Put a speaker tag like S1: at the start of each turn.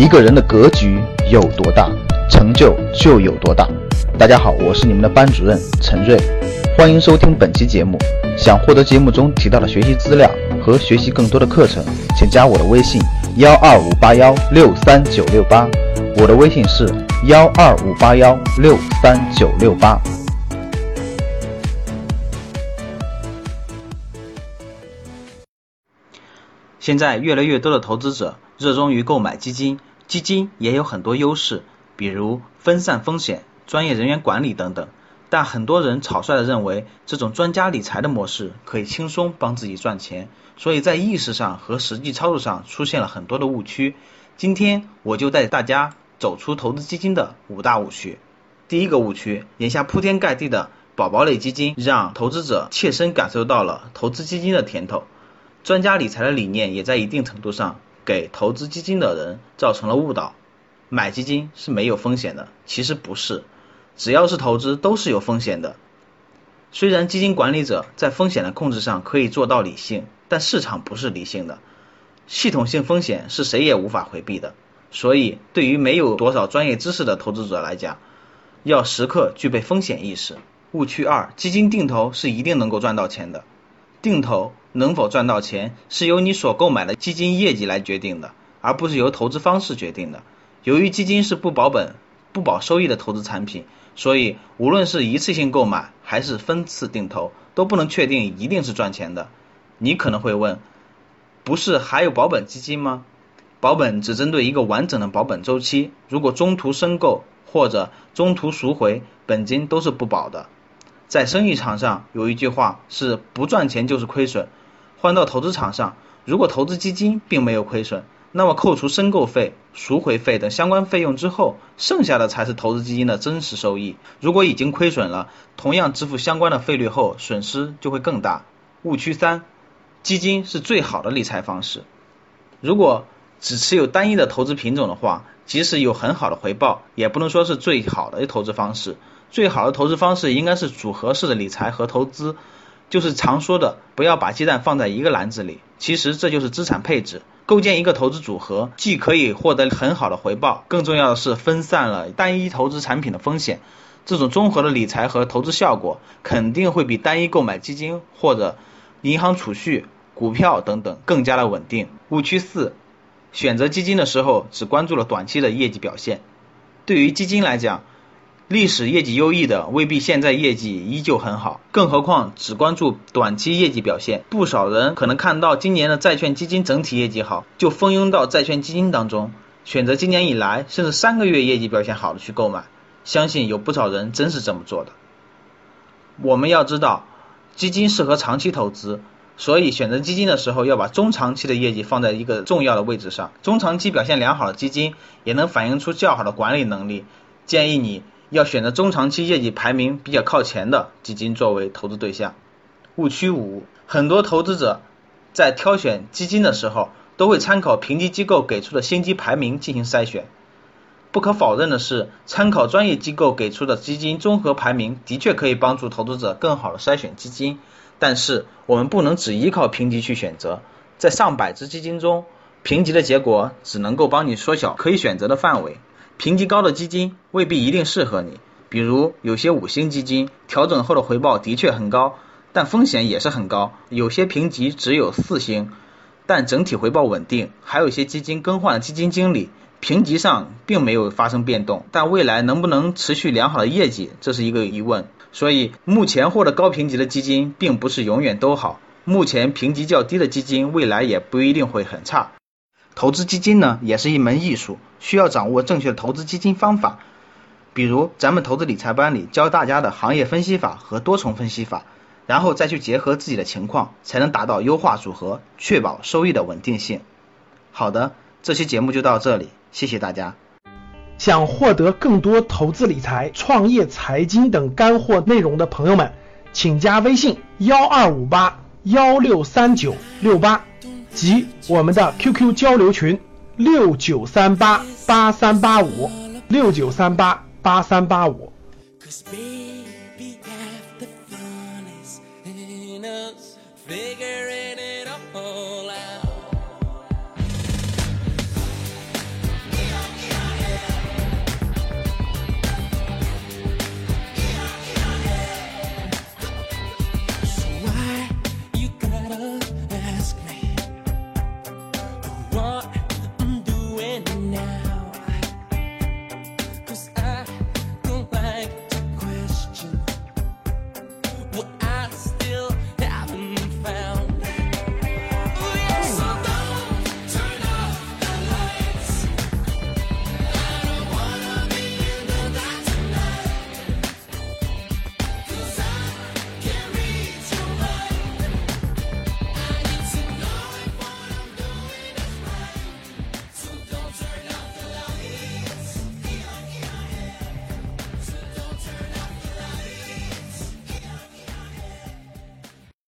S1: 一个人的格局有多大，成就就有多大。大家好，我是你们的班主任陈瑞，欢迎收听本期节目。想获得节目中提到的学习资料和学习更多的课程，请加我的微信幺二五八幺六三九六八。我的微信是幺二五八幺六三九六八。
S2: 现在越来越多的投资者热衷于购买基金，基金也有很多优势，比如分散风险、专业人员管理等等。但很多人草率的认为这种专家理财的模式可以轻松帮自己赚钱，所以在意识上和实际操作上出现了很多的误区。今天我就带大家走出投资基金的五大误区。第一个误区，眼下铺天盖地的宝宝类基金让投资者切身感受到了投资基金的甜头。专家理财的理念也在一定程度上给投资基金的人造成了误导。买基金是没有风险的，其实不是，只要是投资都是有风险的。虽然基金管理者在风险的控制上可以做到理性，但市场不是理性的，系统性风险是谁也无法回避的。所以，对于没有多少专业知识的投资者来讲，要时刻具备风险意识。误区二：基金定投是一定能够赚到钱的。定投能否赚到钱，是由你所购买的基金业绩来决定的，而不是由投资方式决定的。由于基金是不保本、不保收益的投资产品，所以无论是一次性购买还是分次定投，都不能确定一定是赚钱的。你可能会问，不是还有保本基金吗？保本只针对一个完整的保本周期，如果中途申购或者中途赎回，本金都是不保的。在生意场上有一句话是不赚钱就是亏损，换到投资场上，如果投资基金并没有亏损，那么扣除申购费、赎回费等相关费用之后，剩下的才是投资基金的真实收益。如果已经亏损了，同样支付相关的费率后，损失就会更大。误区三，基金是最好的理财方式。如果只持有单一的投资品种的话，即使有很好的回报，也不能说是最好的投资方式。最好的投资方式应该是组合式的理财和投资，就是常说的不要把鸡蛋放在一个篮子里。其实这就是资产配置，构建一个投资组合，既可以获得很好的回报，更重要的是分散了单一投资产品的风险。这种综合的理财和投资效果，肯定会比单一购买基金或者银行储蓄、股票等等更加的稳定。误区四，选择基金的时候只关注了短期的业绩表现。对于基金来讲，历史业绩优异的未必现在业绩依旧很好，更何况只关注短期业绩表现。不少人可能看到今年的债券基金整体业绩好，就蜂拥到债券基金当中，选择今年以来甚至三个月业绩表现好的去购买。相信有不少人真是这么做的。我们要知道，基金适合长期投资，所以选择基金的时候要把中长期的业绩放在一个重要的位置上。中长期表现良好的基金也能反映出较好的管理能力。建议你。要选择中长期业绩排名比较靠前的基金作为投资对象。误区五，很多投资者在挑选基金的时候，都会参考评级机构给出的星级排名进行筛选。不可否认的是，参考专业机构给出的基金综合排名的确可以帮助投资者更好的筛选基金，但是我们不能只依靠评级去选择。在上百只基金中，评级的结果只能够帮你缩小可以选择的范围。评级高的基金未必一定适合你，比如有些五星基金调整后的回报的确很高，但风险也是很高；有些评级只有四星，但整体回报稳定；还有一些基金更换了基金经理，评级上并没有发生变动，但未来能不能持续良好的业绩，这是一个疑问。所以目前获得高评级的基金并不是永远都好，目前评级较低的基金未来也不一定会很差。投资基金呢，也是一门艺术，需要掌握正确的投资基金方法。比如咱们投资理财班里教大家的行业分析法和多重分析法，然后再去结合自己的情况，才能达到优化组合，确保收益的稳定性。好的，这期节目就到这里，谢谢大家。
S3: 想获得更多投资理财、创业财经等干货内容的朋友们，请加微信幺二五八幺六三九六八。及我们的 QQ 交流群六九三八八三八五六九三八八三八五。Cause baby,